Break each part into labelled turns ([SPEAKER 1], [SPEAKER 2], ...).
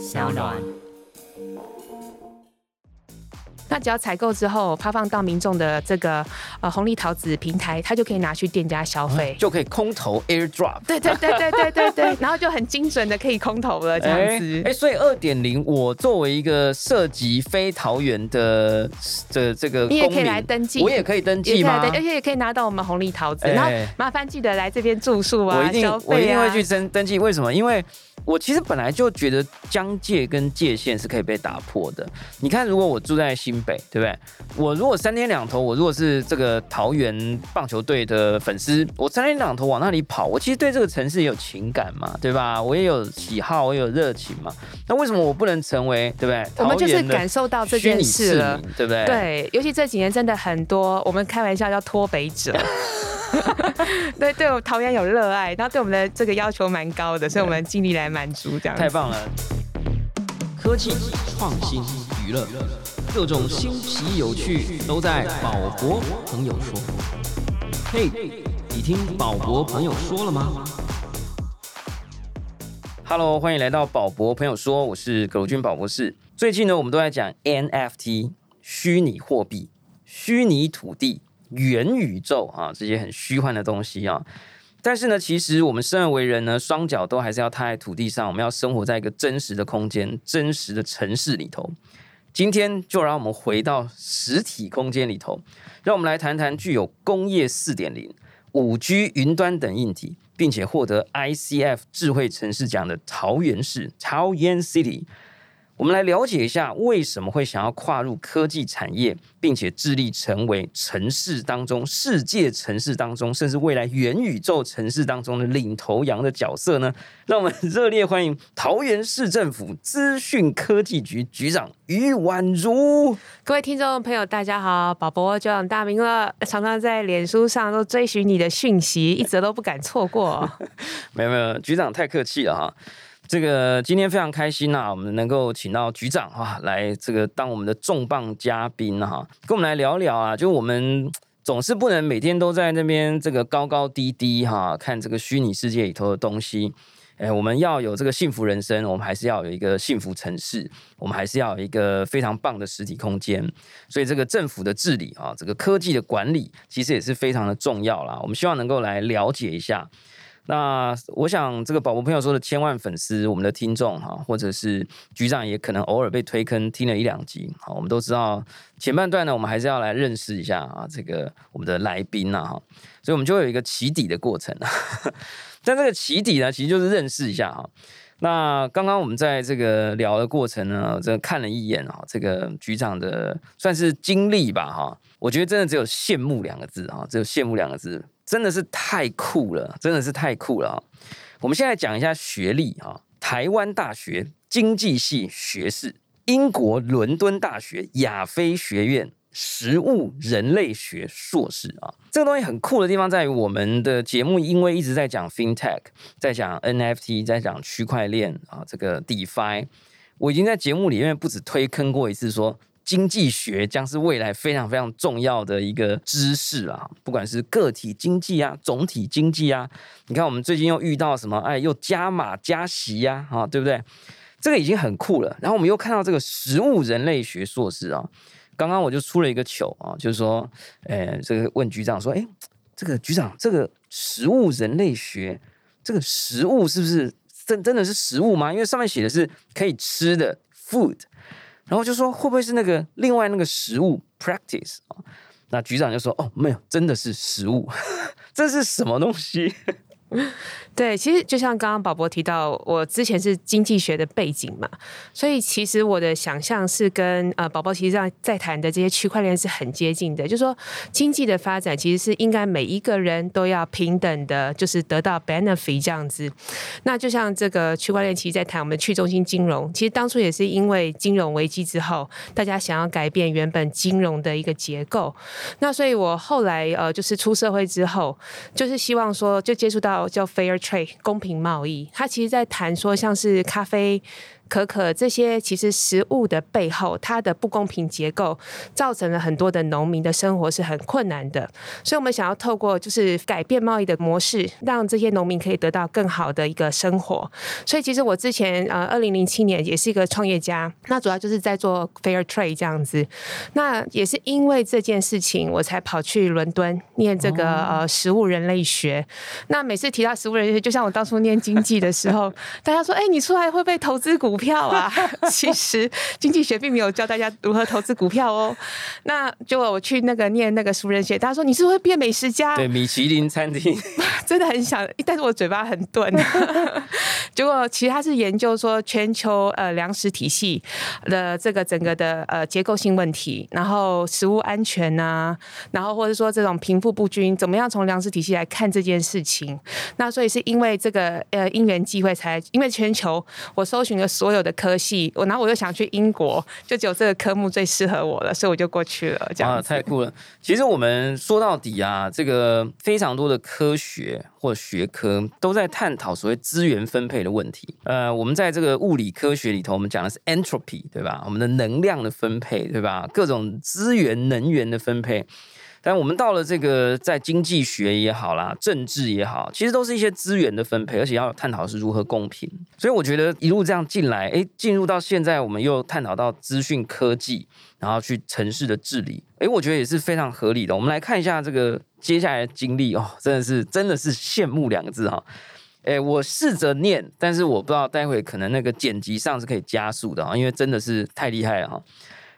[SPEAKER 1] 小暖。
[SPEAKER 2] 那只要采购之后发放到民众的这个呃红利桃子平台，他就可以拿去店家消费。
[SPEAKER 3] 就可以空投 AirDrop。
[SPEAKER 2] 对对对对对对对，然后就很精准的可以空投了这样子。
[SPEAKER 3] 哎，所以二点零，我作为一个涉及非桃园的这这个，
[SPEAKER 2] 你也可以来登记，
[SPEAKER 3] 我也可以登记吗？
[SPEAKER 2] 而且也可以拿到我们红利桃子。然后麻烦记得来这边住宿啊，
[SPEAKER 3] 我一定我一定会去登登记。为什么？因为我其实本来就觉得疆界跟界限是可以被打破的。你看，如果我住在新北，对不对？我如果三天两头，我如果是这个桃园棒球队的粉丝，我三天两头往那里跑，我其实对这个城市也有情感嘛，对吧？我也有喜好，我也有热情嘛。那为什么我不能成为，对不对？
[SPEAKER 2] 我们就是感受到这件事了，
[SPEAKER 3] 对不对？
[SPEAKER 2] 对，尤其这几年真的很多，我们开玩笑叫脱北者。对 对，我桃园有热爱，然后对我们的这个要求蛮高的，所以我们尽力来满足这样。
[SPEAKER 3] 太棒了！科技创新娱乐，各种新奇有趣都在宝博朋友说。嘿，你听宝博朋友说了吗？Hello，欢迎来到宝博朋友说，我是葛军宝博士。最近呢，我们都在讲 NFT 虚拟货币、虚拟土地。元宇宙啊，这些很虚幻的东西啊，但是呢，其实我们生而为人呢，双脚都还是要踏在土地上，我们要生活在一个真实的空间、真实的城市里头。今天就让我们回到实体空间里头，让我们来谈谈具有工业四点零、五 G、云端等硬体，并且获得 ICF 智慧城市奖的桃园市桃园 City。我们来了解一下，为什么会想要跨入科技产业，并且致力成为城市当中、世界城市当中，甚至未来元宇宙城市当中的领头羊的角色呢？让我们热烈欢迎桃园市政府资讯科技局局长于婉如。
[SPEAKER 2] 各位听众朋友，大家好，宝宝就长大名了，常常在脸书上都追寻你的讯息，一直都不敢错过。
[SPEAKER 3] 没有没有，局长太客气了哈。这个今天非常开心呐，我们能够请到局长哈来这个当我们的重磅嘉宾哈，跟我们来聊聊啊。就我们总是不能每天都在那边这个高高低低哈，看这个虚拟世界里头的东西。哎，我们要有这个幸福人生，我们还是要有一个幸福城市，我们还是要有一个非常棒的实体空间。所以这个政府的治理啊，这个科技的管理，其实也是非常的重要啦。我们希望能够来了解一下。那我想，这个宝宝朋友说的千万粉丝，我们的听众哈，或者是局长也可能偶尔被推坑听了一两集。好，我们都知道前半段呢，我们还是要来认识一下啊，这个我们的来宾呐哈，所以我们就有一个起底的过程啊。但这个起底呢，其实就是认识一下哈。那刚刚我们在这个聊的过程呢，这看了一眼啊，这个局长的算是经历吧哈，我觉得真的只有羡慕两个字哈，只有羡慕两个字。真的是太酷了，真的是太酷了啊！我们现在讲一下学历啊，台湾大学经济系学士，英国伦敦大学亚非学院食物人类学硕士啊。这个东西很酷的地方在于，我们的节目因为一直在讲 FinTech，在讲 NFT，在讲区块链啊，这个 DeFi，我已经在节目里面不止推坑过一次说。经济学将是未来非常非常重要的一个知识啊，不管是个体经济啊、总体经济啊，你看我们最近又遇到什么？哎，又加码加息呀，啊，对不对？这个已经很酷了。然后我们又看到这个食物人类学硕士啊，刚刚我就出了一个糗啊，就是说，哎，这个问局长说，哎，这个局长，这个食物人类学，这个食物是不是真真的是食物吗？因为上面写的是可以吃的 food。然后就说会不会是那个另外那个食物 practice 啊？那局长就说哦，没有，真的是食物，这是什么东西？
[SPEAKER 2] 对，其实就像刚刚宝宝提到，我之前是经济学的背景嘛，所以其实我的想象是跟呃宝宝其实上在谈的这些区块链是很接近的，就是说经济的发展其实是应该每一个人都要平等的，就是得到 benefit 这样子。那就像这个区块链，其实在谈我们去中心金融，其实当初也是因为金融危机之后，大家想要改变原本金融的一个结构。那所以我后来呃就是出社会之后，就是希望说就接触到叫 fair。Trade 公平贸易，它其实在谈说像是咖啡。可可这些其实食物的背后，它的不公平结构造成了很多的农民的生活是很困难的。所以，我们想要透过就是改变贸易的模式，让这些农民可以得到更好的一个生活。所以，其实我之前呃，二零零七年也是一个创业家，那主要就是在做 fair trade 这样子。那也是因为这件事情，我才跑去伦敦念这个呃食物人类学。那每次提到食物人类学，就像我当初念经济的时候，大家说：“哎，你出来会不会投资股票啊？” 其实经济学并没有教大家如何投资股票哦。那就我去那个念那个熟人类学，大家说你是会变美食家？
[SPEAKER 3] 对，米其林餐厅
[SPEAKER 2] 真的很想，但是我嘴巴很钝。结果其实他是研究说全球呃粮食体系的这个整个的呃结构性问题，然后食物安全呐，然后或者说这种贫富不均，怎么样从粮食体系来看这件事情？那所以是因为这个呃因缘机会才，因为全球我搜寻了所有的科系，我然后我又想去英国，就只有这个科目最适合我了，所以我就过去了。这样
[SPEAKER 3] 太酷了！其实我们说到底啊，这个非常多的科学或学科都在探讨所谓资源分配的问题。呃，我们在这个物理科学里头，我们讲的是 entropy，对吧？我们的能量的分配，对吧？各种资源能源的分配。但我们到了这个在经济学也好啦，政治也好，其实都是一些资源的分配，而且要探讨是如何公平。所以我觉得一路这样进来，哎，进入到现在，我们又探讨到资讯科技，然后去城市的治理，哎，我觉得也是非常合理的。我们来看一下这个接下来的经历哦，真的是真的是羡慕两个字哈。哎，我试着念，但是我不知道待会可能那个剪辑上是可以加速的啊，因为真的是太厉害了哈。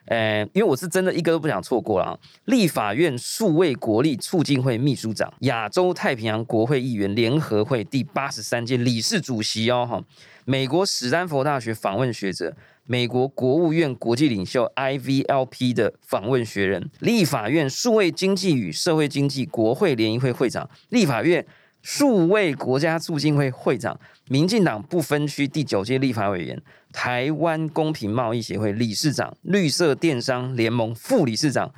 [SPEAKER 3] 呃，因为我是真的一个都不想错过了。立法院数位国力促进会秘书长、亚洲太平洋国会议员联合会第八十三届理事主席哦，哈，美国史丹佛大学访问学者，美国国务院国际领袖 IVLP 的访问学人，立法院数位经济与社会经济国会联谊会会长，立法院数位国家促进会会长，民进党不分区第九届立法委员。台湾公平贸易协会理事长、绿色电商联盟副理事长，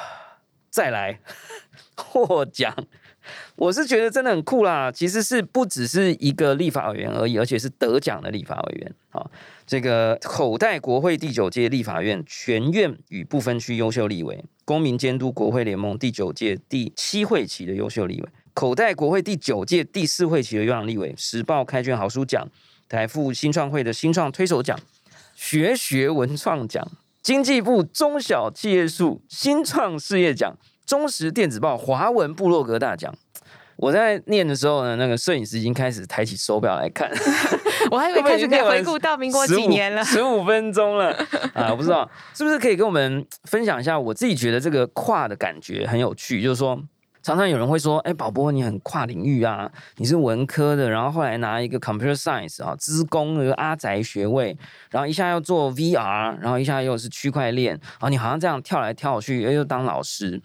[SPEAKER 3] 再来 获奖，我是觉得真的很酷啦。其实是不只是一个立法委员而已，而且是得奖的立法委员啊。这个口袋国会第九届立法院全院与不分区优秀立委，公民监督国会联盟第九届第七会期的优秀立委，口袋国会第九届第四会期的优良立委，时报开卷好书奖。台富新创会的新创推手奖、学学文创奖、经济部中小企业数新创事业奖、中时电子报华文部落格大奖。我在念的时候呢，那个摄影师已经开始抬起手表来看，
[SPEAKER 2] 我还以为开始可以回顾到民国几年了，
[SPEAKER 3] 十五分钟了啊！我不知道 是不是可以跟我们分享一下，我自己觉得这个跨的感觉很有趣，就是说。常常有人会说：“哎，宝波，你很跨领域啊，你是文科的，然后后来拿一个 computer science 啊，资工的阿宅学位，然后一下要做 VR，然后一下又是区块链，然后你好像这样跳来跳去，又当老师。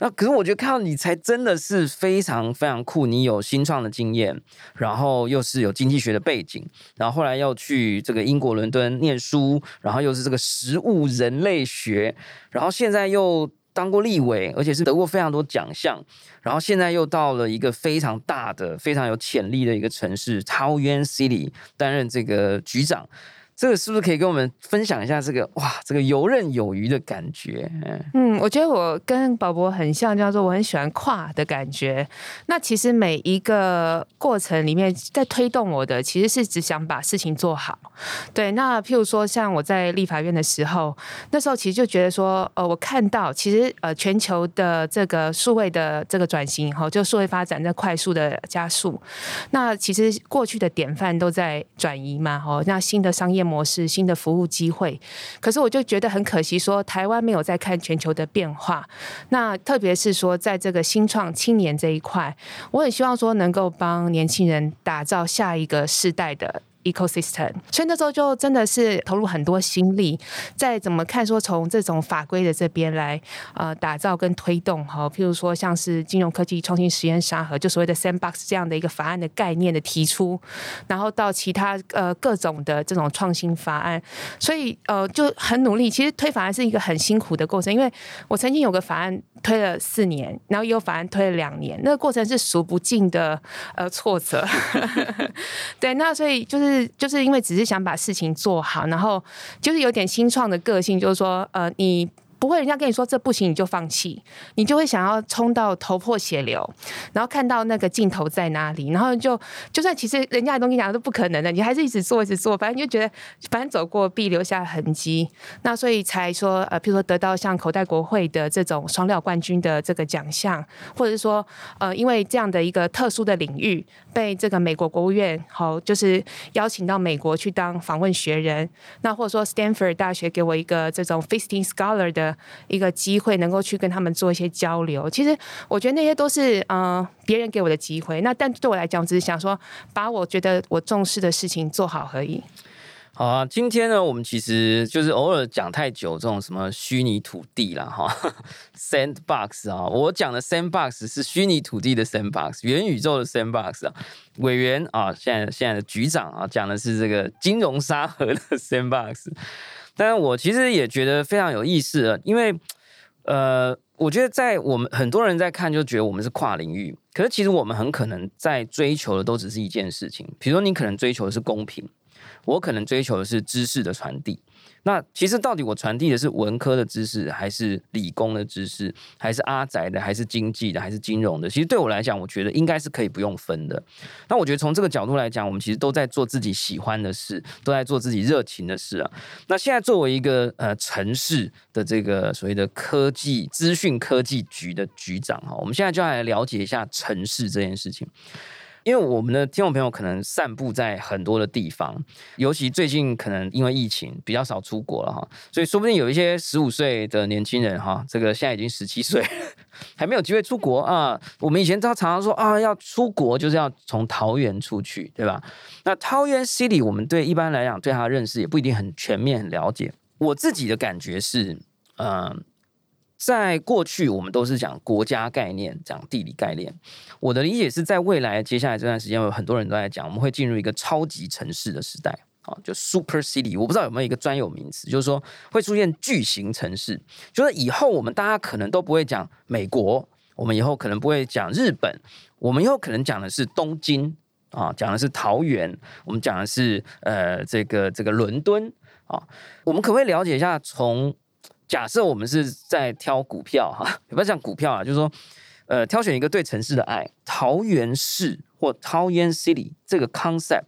[SPEAKER 3] 那可是我觉得看到你才真的是非常非常酷，你有新创的经验，然后又是有经济学的背景，然后后来要去这个英国伦敦念书，然后又是这个食物人类学，然后现在又。”当过立委，而且是得过非常多奖项，然后现在又到了一个非常大的、非常有潜力的一个城市桃园 City 担任这个局长。这个是不是可以跟我们分享一下这个哇，这个游刃有余的感觉？
[SPEAKER 2] 嗯，我觉得我跟宝博很像，叫做我很喜欢跨的感觉。那其实每一个过程里面，在推动我的，其实是只想把事情做好。对，那譬如说像我在立法院的时候，那时候其实就觉得说，呃，我看到其实呃全球的这个数位的这个转型，哈，就数位发展在快速的加速。那其实过去的典范都在转移嘛，哦，那新的商业。模式新的服务机会，可是我就觉得很可惜，说台湾没有在看全球的变化。那特别是说，在这个新创青年这一块，我很希望说能够帮年轻人打造下一个世代的。ecosystem，所以那时候就真的是投入很多心力，在怎么看说从这种法规的这边来呃打造跟推动哈，譬如说像是金融科技创新实验沙盒，就所谓的 sandbox 这样的一个法案的概念的提出，然后到其他呃各种的这种创新法案，所以呃就很努力。其实推法案是一个很辛苦的过程，因为我曾经有个法案推了四年，然后又反而推了两年，那个过程是数不尽的呃挫折。对，那所以就是就是因为只是想把事情做好，然后就是有点新创的个性，就是说呃你。不会，人家跟你说这不行，你就放弃，你就会想要冲到头破血流，然后看到那个尽头在哪里，然后就就算其实人家的东西讲都不可能的，你还是一直做一直做，反正就觉得反正走过必留下痕迹，那所以才说呃，譬如说得到像口袋国会的这种双料冠军的这个奖项，或者是说呃，因为这样的一个特殊的领域，被这个美国国务院好就是邀请到美国去当访问学人，那或者说 Stanford 大学给我一个这种 Visiting Scholar 的。一个机会能够去跟他们做一些交流，其实我觉得那些都是嗯别人给我的机会。那但对我来讲，只是想说把我觉得我重视的事情做好而已。
[SPEAKER 3] 好啊，今天呢，我们其实就是偶尔讲太久这种什么虚拟土地了哈，sandbox 啊，我讲的 sandbox 是虚拟土地的 sandbox，元宇宙的 sandbox 啊。委员啊，现在现在的局长啊，讲的是这个金融沙盒的 sandbox。但我其实也觉得非常有意思啊，因为，呃，我觉得在我们很多人在看，就觉得我们是跨领域，可是其实我们很可能在追求的都只是一件事情，比如说你可能追求的是公平，我可能追求的是知识的传递。那其实到底我传递的是文科的知识，还是理工的知识，还是阿宅的，还是经济的，还是金融的？其实对我来讲，我觉得应该是可以不用分的。那我觉得从这个角度来讲，我们其实都在做自己喜欢的事，都在做自己热情的事啊。那现在作为一个呃城市的这个所谓的科技资讯科技局的局长哈，我们现在就来了解一下城市这件事情。因为我们的听众朋友可能散布在很多的地方，尤其最近可能因为疫情比较少出国了哈，所以说不定有一些十五岁的年轻人哈，这个现在已经十七岁，还没有机会出国啊。我们以前都常常说啊，要出国就是要从桃园出去，对吧？那桃园 City 我们对一般来讲对它的认识也不一定很全面、很了解。我自己的感觉是，嗯。在过去，我们都是讲国家概念，讲地理概念。我的理解是在未来接下来这段时间，有很多人都在讲，我们会进入一个超级城市的时代，啊，就 super city。我不知道有没有一个专有名词，就是说会出现巨型城市。就是以后我们大家可能都不会讲美国，我们以后可能不会讲日本，我们以后可能讲的是东京啊，讲的是桃园，我们讲的是呃这个这个伦敦啊。我们可不可以了解一下从？假设我们是在挑股票哈，也不要讲股票啊，就是说，呃，挑选一个对城市的爱，桃园市或桃园 City 这个 concept，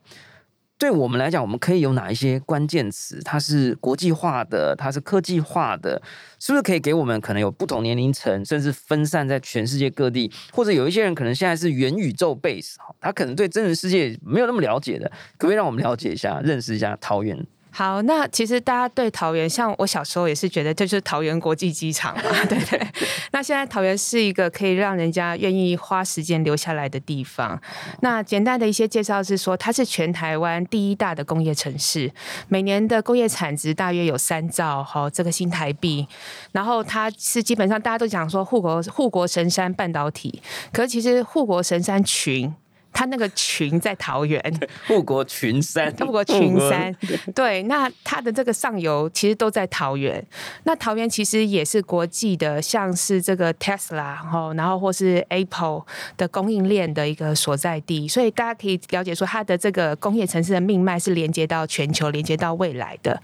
[SPEAKER 3] 对我们来讲，我们可以有哪一些关键词？它是国际化的，它是科技化的，是不是可以给我们可能有不同年龄层，甚至分散在全世界各地，或者有一些人可能现在是元宇宙 base，哈他可能对真实世界没有那么了解的，可不可以让我们了解一下，认识一下桃园？
[SPEAKER 2] 好，那其实大家对桃园，像我小时候也是觉得这就是桃园国际机场嘛，对对？那现在桃园是一个可以让人家愿意花时间留下来的地方。那简单的一些介绍是说，它是全台湾第一大的工业城市，每年的工业产值大约有三兆哈这个新台币。然后它是基本上大家都讲说护国护国神山半导体，可是其实护国神山群。它那个群在桃园，
[SPEAKER 3] 护国群山，
[SPEAKER 2] 护国群山，对，那它的这个上游其实都在桃园。那桃园其实也是国际的，像是这个 Tesla 然后然后或是 Apple 的供应链的一个所在地，所以大家可以了解说，它的这个工业城市的命脉是连接到全球，连接到未来的。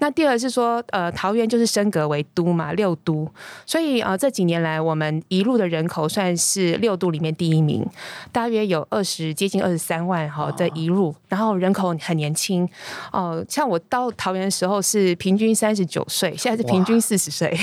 [SPEAKER 2] 那第二是说，呃，桃园就是升格为都嘛，六都，所以呃这几年来，我们一路的人口算是六都里面第一名，大约有二十。是接近二十三万哈的移入，然后人口很年轻哦，像我到桃园的时候是平均三十九岁，现在是平均四十岁，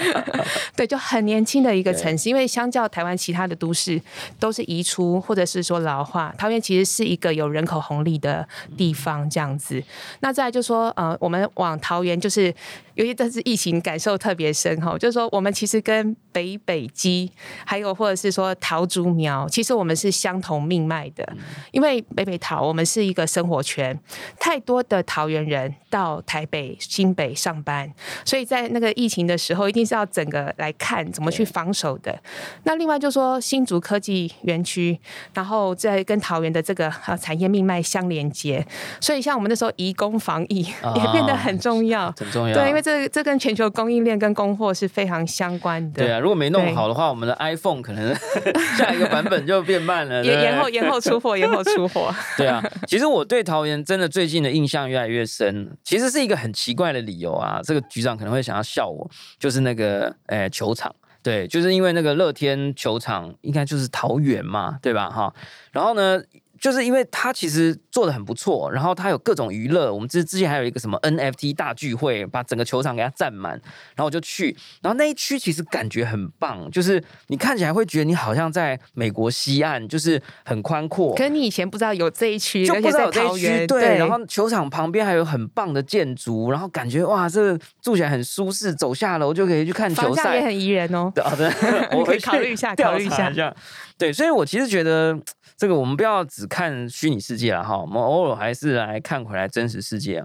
[SPEAKER 2] 对，就很年轻的一个城市。因为相较台湾其他的都市都是移出或者是说老化，桃园其实是一个有人口红利的地方，这样子。那再就说呃，我们往桃园就是。尤其这次疫情感受特别深哈，就是说我们其实跟北北基还有或者是说桃竹苗，其实我们是相同命脉的，因为北北桃我们是一个生活圈，太多的桃园人到台北、新北上班，所以在那个疫情的时候，一定是要整个来看怎么去防守的。那另外就说新竹科技园区，然后再跟桃园的这个呃产业命脉相连接，所以像我们那时候移工防疫也变得很重要，
[SPEAKER 3] 很重要。
[SPEAKER 2] 对，因为这这跟全球供应链跟供货是非常相关的。
[SPEAKER 3] 对啊，如果没弄好的话，我们的 iPhone 可能 下一个版本就变慢了，
[SPEAKER 2] 延延后延后出货，延后出货。
[SPEAKER 3] 对啊，其实我对桃园真的最近的印象越来越深，其实是一个很奇怪的理由啊。这个局长可能会想要笑我，就是那个诶球场。对，就是因为那个乐天球场应该就是桃园嘛，对吧？哈，然后呢？就是因为他其实做的很不错，然后他有各种娱乐，我们之之前还有一个什么 NFT 大聚会，把整个球场给他占满，然后我就去，然后那一区其实感觉很棒，就是你看起来会觉得你好像在美国西岸，就是很宽阔。
[SPEAKER 2] 可是你以前不知道有这一区，
[SPEAKER 3] 就不知道有这
[SPEAKER 2] 一区，
[SPEAKER 3] 对。然后球场旁边还有很棒的建筑，然后感觉哇，这个住起来很舒适，走下楼就可以去看球赛，
[SPEAKER 2] 也很宜人哦。
[SPEAKER 3] 好的，
[SPEAKER 2] 我可以考虑一下，考虑一下。
[SPEAKER 3] 对，所以我其实觉得。这个我们不要只看虚拟世界了哈，我们偶尔还是来看回来真实世界。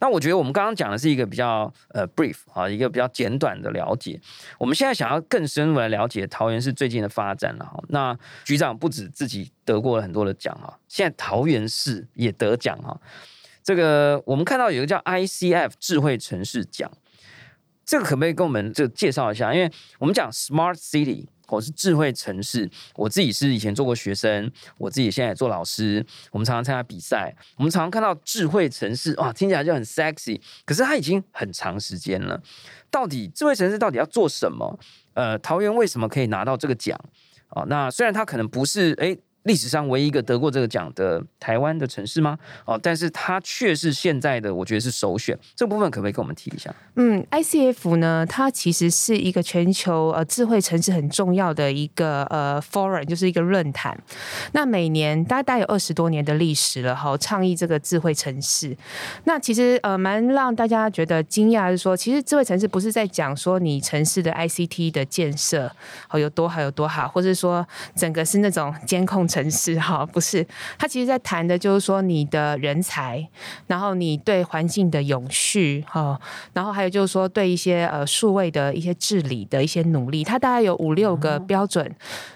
[SPEAKER 3] 那我觉得我们刚刚讲的是一个比较呃 brief 啊，一个比较简短的了解。我们现在想要更深入来了解桃园市最近的发展了哈。那局长不止自己得过了很多的奖哈，现在桃园市也得奖哈。这个我们看到有一个叫 ICF 智慧城市奖，这个可不可以跟我们就介绍一下？因为我们讲 smart city。我是智慧城市，我自己是以前做过学生，我自己现在也做老师。我们常常参加比赛，我们常常看到智慧城市，哇，听起来就很 sexy。可是它已经很长时间了，到底智慧城市到底要做什么？呃，桃园为什么可以拿到这个奖？啊，那虽然它可能不是诶。历史上唯一一个得过这个奖的台湾的城市吗？哦，但是它却是现在的，我觉得是首选。这部分可不可以跟我们提一下？
[SPEAKER 2] 嗯，ICF 呢，它其实是一个全球呃智慧城市很重要的一个呃 forum，就是一个论坛。那每年大概有二十多年的历史了哈，倡议这个智慧城市。那其实呃蛮让大家觉得惊讶是说，其实智慧城市不是在讲说你城市的 ICT 的建设哦有多好有多好，或者说整个是那种监控城。城市哈不是，他其实在谈的就是说你的人才，然后你对环境的永续哈，然后还有就是说对一些呃数位的一些治理的一些努力，它大概有五六个标准，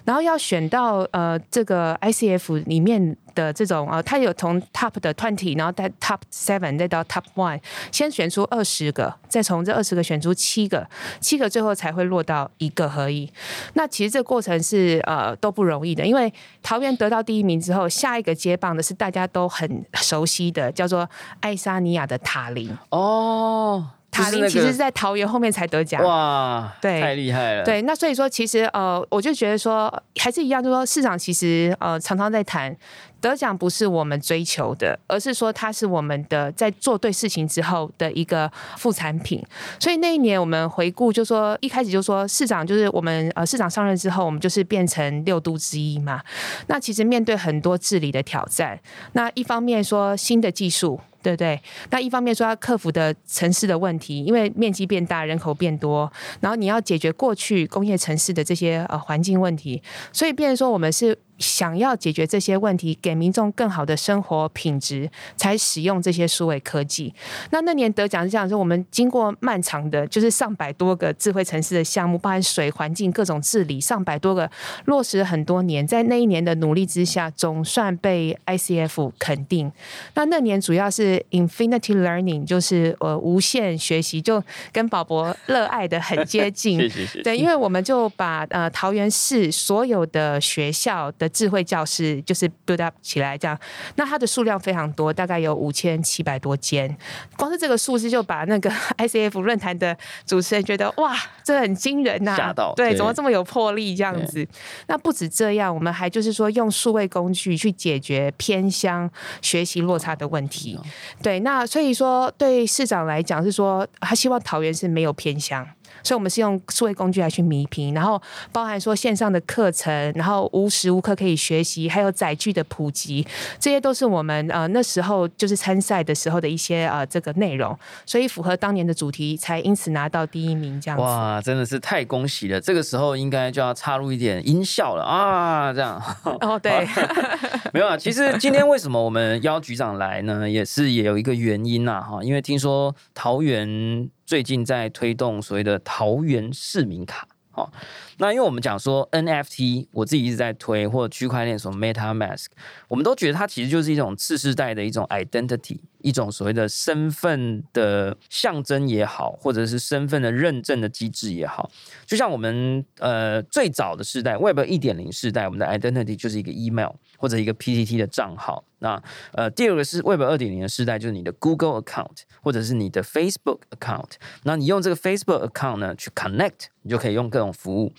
[SPEAKER 2] 然后要选到呃这个 ICF 里面。的这种啊，它有从 top 的 twenty，然后在 top seven 再到 top one，先选出二十个，再从这二十个选出七个，七个最后才会落到一个合一。那其实这个过程是呃都不容易的，因为桃园得到第一名之后，下一个接棒的是大家都很熟悉的，叫做爱沙尼亚的塔林
[SPEAKER 3] 哦。
[SPEAKER 2] 塔林其实是在桃园后面才得奖
[SPEAKER 3] 哇，对，太厉害了。
[SPEAKER 2] 对，那所以说其实呃，我就觉得说还是一样，就说市长其实呃常常在谈。得奖不是我们追求的，而是说它是我们的在做对事情之后的一个副产品。所以那一年我们回顾，就说一开始就说市长就是我们呃市长上任之后，我们就是变成六都之一嘛。那其实面对很多治理的挑战，那一方面说新的技术。对不对？那一方面说要克服的城市的问题，因为面积变大，人口变多，然后你要解决过去工业城市的这些呃环境问题，所以变成说我们是想要解决这些问题，给民众更好的生活品质，才使用这些数位科技。那那年得奖是这样说，我们经过漫长的，就是上百多个智慧城市的项目，包含水环境各种治理，上百多个落实很多年，在那一年的努力之下，总算被 ICF 肯定。那那年主要是。Infinity Learning 就是呃无限学习，就跟宝博热爱的很接近。对，因为我们就把呃桃园市所有的学校的智慧教室就是 build up 起来，这样。那它的数量非常多，大概有五千七百多间。光是这个数字就把那个 ICF 论坛的主持人觉得哇，这很惊人呐！
[SPEAKER 3] 吓到，
[SPEAKER 2] 对，怎么这么有魄力这样子？那不止这样，我们还就是说用数位工具去解决偏乡学习落差的问题。对，那所以说对市长来讲是说，他希望桃园是没有偏乡。所以我们是用数位工具来去弥平，然后包含说线上的课程，然后无时无刻可以学习，还有载具的普及，这些都是我们呃那时候就是参赛的时候的一些呃这个内容，所以符合当年的主题，才因此拿到第一名这样子。
[SPEAKER 3] 哇，真的是太恭喜了！这个时候应该就要插入一点音效了啊，这样。
[SPEAKER 2] 哦，对，
[SPEAKER 3] 没有啊。其实今天为什么我们邀局长来呢？也是也有一个原因呐，哈，因为听说桃园。最近在推动所谓的桃园市民卡，哦，那因为我们讲说 NFT，我自己一直在推，或区块链什么 MetaMask，我们都觉得它其实就是一种次世代的一种 identity。一种所谓的身份的象征也好，或者是身份的认证的机制也好，就像我们呃最早的时代，Web 一点零时代，我们的 identity 就是一个 email 或者一个 PTT 的账号。那呃第二个是 Web 二点零的时代，就是你的 Google account 或者是你的 Facebook account。那你用这个 Facebook account 呢去 connect，你就可以用各种服务。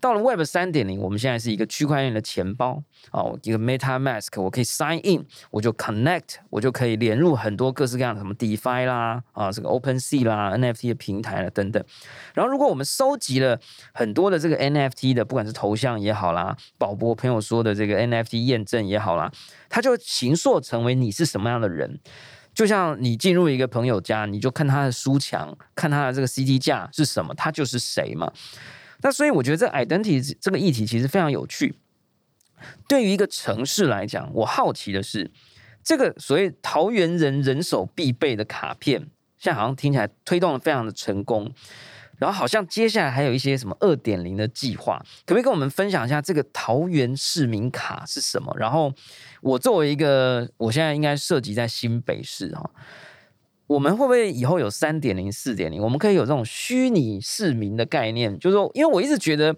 [SPEAKER 3] 到了 Web 三点零，我们现在是一个区块链的钱包哦，一个 MetaMask，我可以 sign in，我就 connect，我就可以连入很多各式各样的什么 DeFi 啦啊，这个 OpenSea 啦，NFT 的平台啦等等。然后，如果我们收集了很多的这个 NFT 的，不管是头像也好啦，宝博朋友说的这个 NFT 验证也好啦，它就形塑成为你是什么样的人。就像你进入一个朋友家，你就看他的书墙，看他的这个 CD 架是什么，他就是谁嘛。那所以我觉得这 identity 这个议题其实非常有趣。对于一个城市来讲，我好奇的是，这个所谓桃园人人手必备的卡片，现在好像听起来推动的非常的成功。然后好像接下来还有一些什么二点零的计划，可不可以跟我们分享一下这个桃园市民卡是什么？然后我作为一个，我现在应该涉及在新北市哈。我们会不会以后有三点零、四点零？我们可以有这种虚拟市民的概念，就是说，因为我一直觉得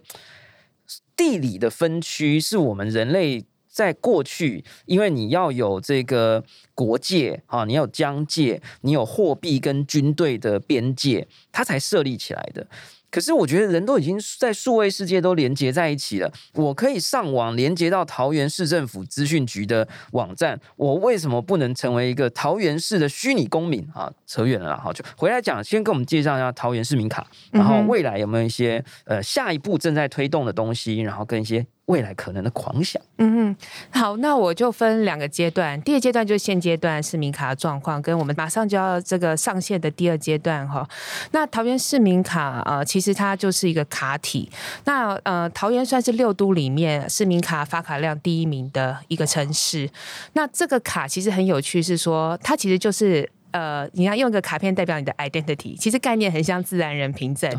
[SPEAKER 3] 地理的分区是我们人类在过去，因为你要有这个国界啊，你要有疆界，你有货币跟军队的边界，它才设立起来的。可是我觉得人都已经在数位世界都连接在一起了，我可以上网连接到桃园市政府资讯局的网站，我为什么不能成为一个桃园市的虚拟公民啊？扯远了啦，好，就回来讲，先跟我们介绍一下桃园市民卡，然后未来有没有一些呃下一步正在推动的东西，然后跟一些。未来可能的狂想。
[SPEAKER 2] 嗯嗯，好，那我就分两个阶段。第二阶段就是现阶段市民卡的状况，跟我们马上就要这个上线的第二阶段哈。那桃园市民卡呃，其实它就是一个卡体。那呃，桃园算是六都里面市民卡发卡量第一名的一个城市。那这个卡其实很有趣，是说它其实就是。呃，你要用一个卡片代表你的 identity，其实概念很像自然人凭证，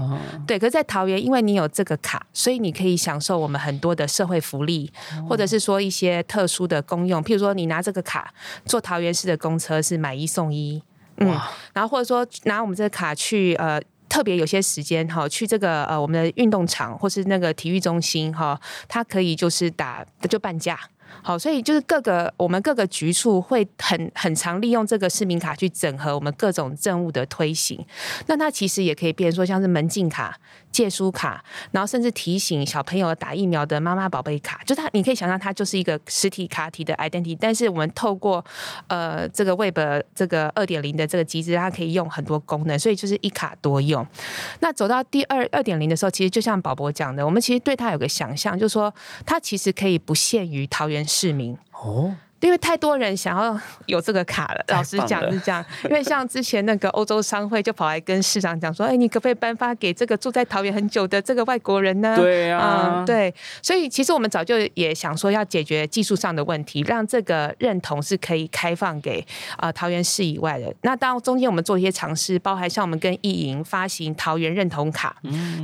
[SPEAKER 2] 对。可是，在桃园，因为你有这个卡，所以你可以享受我们很多的社会福利，或者是说一些特殊的公用。譬如说，你拿这个卡坐桃园市的公车是买一送一，嗯。然后或者说拿我们这个卡去呃，特别有些时间哈，去这个呃我们的运动场或是那个体育中心哈，它可以就是打就半价。好，所以就是各个我们各个局处会很很常利用这个市民卡去整合我们各种政务的推行。那它其实也可以变说像是门禁卡、借书卡，然后甚至提醒小朋友打疫苗的妈妈宝贝卡，就它你可以想象它就是一个实体卡体的 identity。但是我们透过呃这个 Web 这个二点零的这个机制，它可以用很多功能，所以就是一卡多用。那走到第二二点零的时候，其实就像宝博讲的，我们其实对它有个想象，就是说它其实可以不限于桃园。市民哦。因为太多人想要 有这个卡了，老实讲是这样。因为像之前那个欧洲商会就跑来跟市长讲说：“哎，你可不可以颁发给这个住在桃园很久的这个外国人呢？”
[SPEAKER 3] 对呀，
[SPEAKER 2] 对。所以其实我们早就也想说要解决技术上的问题，让这个认同是可以开放给啊桃园市以外的。那当中间我们做一些尝试，包含像我们跟意营发行桃园认同卡，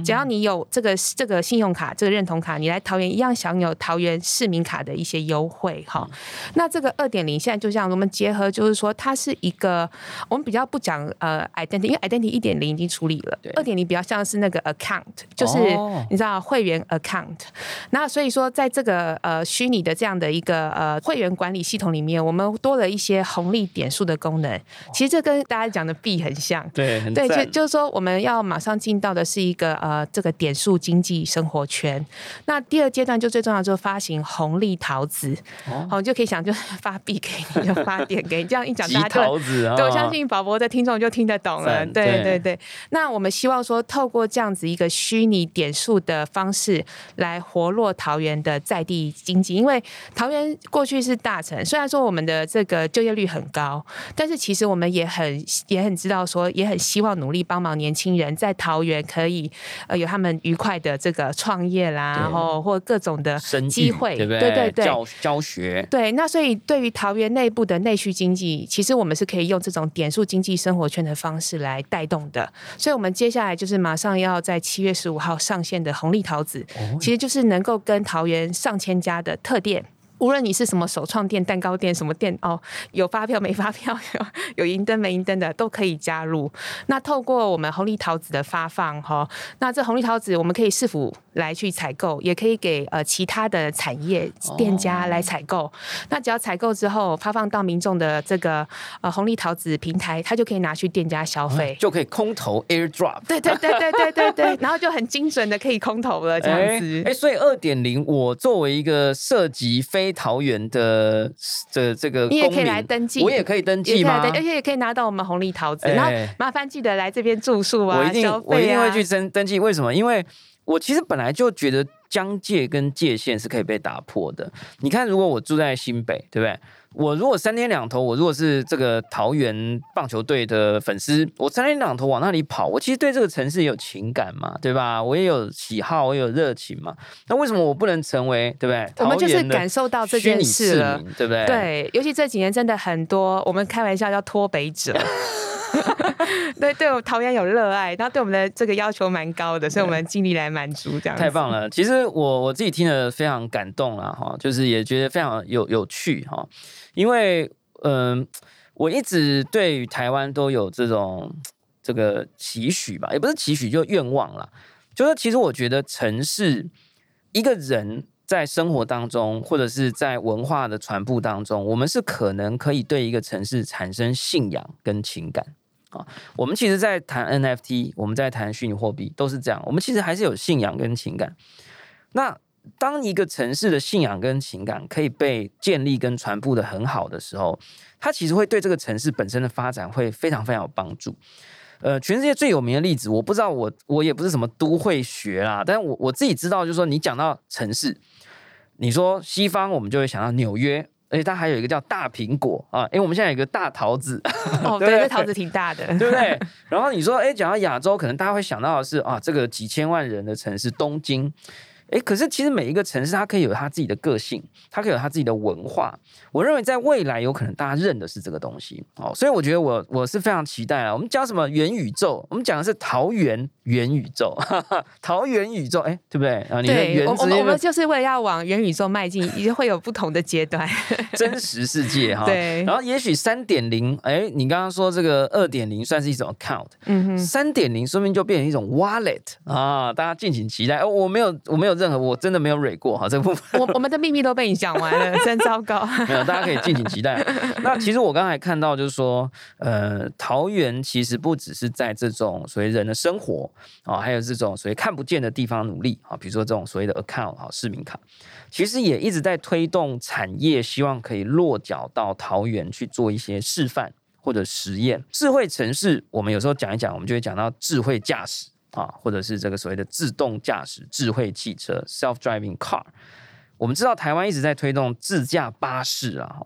[SPEAKER 2] 只要你有这个这个信用卡这个认同卡，你来桃园一样享有桃园市民卡的一些优惠哈。那这个二点零现在就像我们结合，就是说它是一个我们比较不讲呃 identity，因为 identity 一点零已经处理了，二点零比较像是那个 account，就是你知道会员 account。那所以说在这个呃虚拟的这样的一个呃会员管理系统里面，我们多了一些红利点数的功能。其实这跟大家讲的币很像，
[SPEAKER 3] 对对，
[SPEAKER 2] 就就是说我们要马上进到的是一个呃这个点数经济生活圈。那第二阶段就最重要就是发行红利桃子，哦，就可以想就。发币给你，就发点给你，这样一讲大家就
[SPEAKER 3] 桃子啊，
[SPEAKER 2] 对，我相信宝宝的听众就听得懂了。对
[SPEAKER 3] 对。
[SPEAKER 2] 对对，那我们希望说，透过这样子一个虚拟点数的方式来活络桃园的在地经济，因为桃园过去是大城，虽然说我们的这个就业率很高，但是其实我们也很也很知道说，也很希望努力帮忙年轻人在桃园可以呃有他们愉快的这个创业啦，然后或各种的机会，
[SPEAKER 3] 对不对？
[SPEAKER 2] 对对对。
[SPEAKER 3] 教教学，
[SPEAKER 2] 对，那所以对于桃园内部的内需经济，其实我们是可以用这种点数经济生活圈的方式来带动的。所以，我们接下来就是马上要在七月十五号上线的红利桃子，
[SPEAKER 3] 哦
[SPEAKER 2] 其实就是能够跟桃园上千家的特店。无论你是什么首创店、蛋糕店、什么店哦，有发票没发票，有 有银灯没银灯的都可以加入。那透过我们红利桃子的发放哈，那这红利桃子我们可以市府来去采购，也可以给呃其他的产业店家来采购。那只要采购之后发放到民众的这个呃红利桃子平台，他就可以拿去店家消费。
[SPEAKER 3] 就可以空投 airdrop。
[SPEAKER 2] 对对对对对对对，然后就很精准的可以空投了这样子。
[SPEAKER 3] 哎，所以二点零，我作为一个涉及非桃园的这这个
[SPEAKER 2] 你也可以来登记
[SPEAKER 3] 我也可以登记吗？
[SPEAKER 2] 而且也可以拿到我们红利桃子，
[SPEAKER 3] 哎
[SPEAKER 2] 然后麻烦记得来这边住宿啊，
[SPEAKER 3] 我一定
[SPEAKER 2] 啊
[SPEAKER 3] 我一定会去登登记。为什么？因为我其实本来就觉得疆界跟界限是可以被打破的。你看，如果我住在新北，对不对？我如果三天两头，我如果是这个桃园棒球队的粉丝，我三天两头往那里跑，我其实对这个城市也有情感嘛，对吧？我也有喜好，我也有热情嘛。那为什么我不能成为，对不对？
[SPEAKER 2] 我们就是感受到这件事了。
[SPEAKER 3] 对不对？
[SPEAKER 2] 对，尤其这几年真的很多，我们开玩笑叫脱北者。对，对我桃园有热爱，然后对我们的这个要求蛮高的，所以我们尽力来满足这样。
[SPEAKER 3] 太棒了！其实我我自己听了非常感动了哈，就是也觉得非常有有趣哈，因为嗯、我一直对于台湾都有这种这个期许吧，也不是期许，就愿望啦。就是其实我觉得城市一个人在生活当中，或者是在文化的传播当中，我们是可能可以对一个城市产生信仰跟情感。啊，我们其实，在谈 NFT，我们在谈虚拟货币，都是这样。我们其实还是有信仰跟情感。那当一个城市的信仰跟情感可以被建立跟传播的很好的时候，它其实会对这个城市本身的发展会非常非常有帮助。呃，全世界最有名的例子，我不知道我我也不是什么都会学啦，但我我自己知道，就是说你讲到城市，你说西方，我们就会想到纽约，而且它还有一个叫大苹果啊，因为我们现在有一个大桃子，
[SPEAKER 2] 哦，
[SPEAKER 3] 对
[SPEAKER 2] 对，这桃子挺大的，
[SPEAKER 3] 对不对？然后你说，哎，讲到亚洲，可能大家会想到的是啊，这个几千万人的城市东京。哎，可是其实每一个城市它可以有它自己的个性，它可以有它自己的文化。我认为在未来有可能大家认的是这个东西，哦，所以我觉得我我是非常期待啊。我们讲什么元宇宙？我们讲的是桃园元宇宙，哈哈，桃园宇宙，哎，对不对？啊，你的
[SPEAKER 2] 对，
[SPEAKER 3] 原
[SPEAKER 2] 我我们我们就是为了要往元宇宙迈进，也会有不同的阶段。
[SPEAKER 3] 真实世界哈。
[SPEAKER 2] 对
[SPEAKER 3] 然后也许三点零，哎，你刚刚说这个二点零算是一种 account，
[SPEAKER 2] 嗯哼，
[SPEAKER 3] 三点零说明就变成一种 wallet 啊，大家敬请期待。哦，我没有，我没有任何，我真的没有蕊过哈，这部分
[SPEAKER 2] 我我们的秘密都被你讲完了，真糟糕。
[SPEAKER 3] 没有，大家可以敬请期待。那其实我刚才看到就是说，呃，桃园其实不只是在这种所谓人的生活啊，还有这种所谓看不见的地方努力啊，比如说这种所谓的 account 啊，市民卡，其实也一直在推动产业，希望可以落脚到桃园去做一些示范。或者实验智慧城市，我们有时候讲一讲，我们就会讲到智慧驾驶啊，或者是这个所谓的自动驾驶、智慧汽车 （self-driving car）。我们知道台湾一直在推动自驾巴士啊，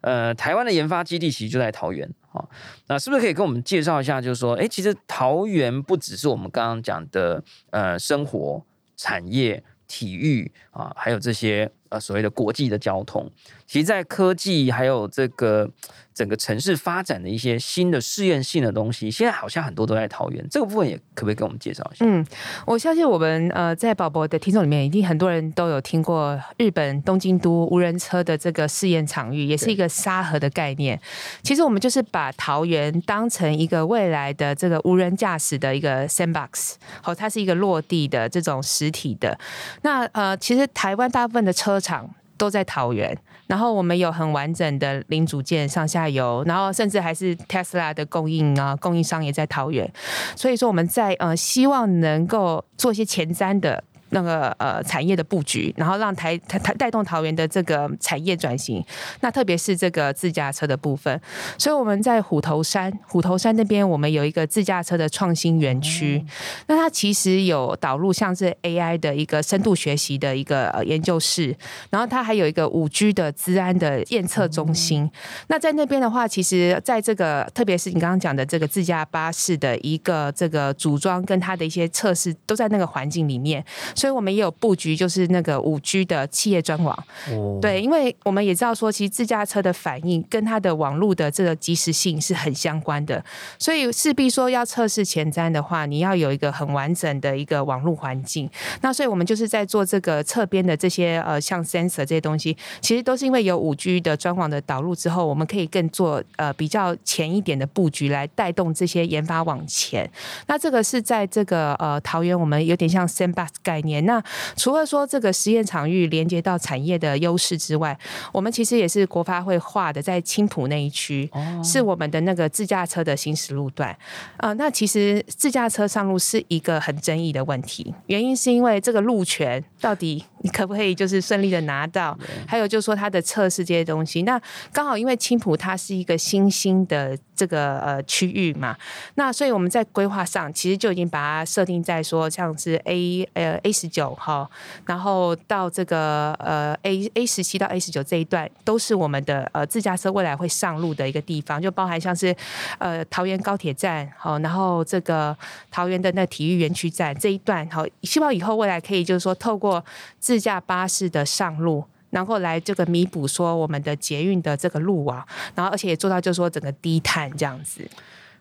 [SPEAKER 3] 呃，台湾的研发基地其实就在桃园啊。那是不是可以跟我们介绍一下？就是说，哎，其实桃园不只是我们刚刚讲的呃生活、产业、体育啊，还有这些呃所谓的国际的交通，其实在科技还有这个整个城市发展的一些新的试验性的东西，现在好像很多都在桃园。这个部分也可不可以跟我们介绍一下？
[SPEAKER 2] 嗯，我相信我们呃在宝宝的听众里面，一定很多人都有听过日本东京都无人车的这个试验场域，也是一个沙盒的概念。其实我们就是把桃园当成一个未来的这个无人驾驶的一个 sandbox，好、它是一个落地的这种实体的。那呃，其实台湾大部分的车厂都在桃园。然后我们有很完整的零组件上下游，然后甚至还是 Tesla 的供应啊，供应商也在桃园。所以说我们在呃希望能够做一些前瞻的那个呃产业的布局，然后让台台台带动桃园的这个产业转型。那特别是这个自驾车的部分，所以我们在虎头山，虎头山那边我们有一个自驾车的创新园区。那它其实有导入像是 AI 的一个深度学习的一个研究室，然后它还有一个五 G 的资安的验测中心。那在那边的话，其实在这个特别是你刚刚讲的这个自驾巴士的一个这个组装跟它的一些测试，都在那个环境里面。所以我们也有布局，就是那个五 G 的企业专网。哦，对，因为我们也知道说，其实自驾车的反应跟它的网络的这个及时性是很相关的，所以势必说要测试前瞻的话，你要有一个很完整的一个网络环境。那所以我们就是在做这个侧边的这些呃，像 sensor 这些东西，其实都是因为有五 G 的专网的导入之后，我们可以更做呃比较前一点的布局来带动这些研发往前。那这个是在这个呃桃园，我们有点像 sandbox 概念。那除了说这个实验场域连接到产业的优势之外，我们其实也是国发会画的，在青浦那一区哦是我们的那个自驾车的行驶路段。呃，那其实自驾车上路是一个很争议的问题，原因是因为这个路权到底你可不可以就是顺利的拿到，还有就是说它的测试这些东西。那刚好因为青浦它是一个新兴的这个呃区域嘛，那所以我们在规划上其实就已经把它设定在说像是 A 呃 A 十九号，然后到这个呃 A A 十七到 A 十九这一段都是我们的呃自驾车未来会上路的一个地方，就包含像是呃桃园高铁站好，然后这个桃园的那体育园区站这一段好，希望以后未来可以就是说透过自驾巴士的上路。然后来这个弥补说我们的捷运的这个路网，然后而且也做到就是说整个低碳这样子。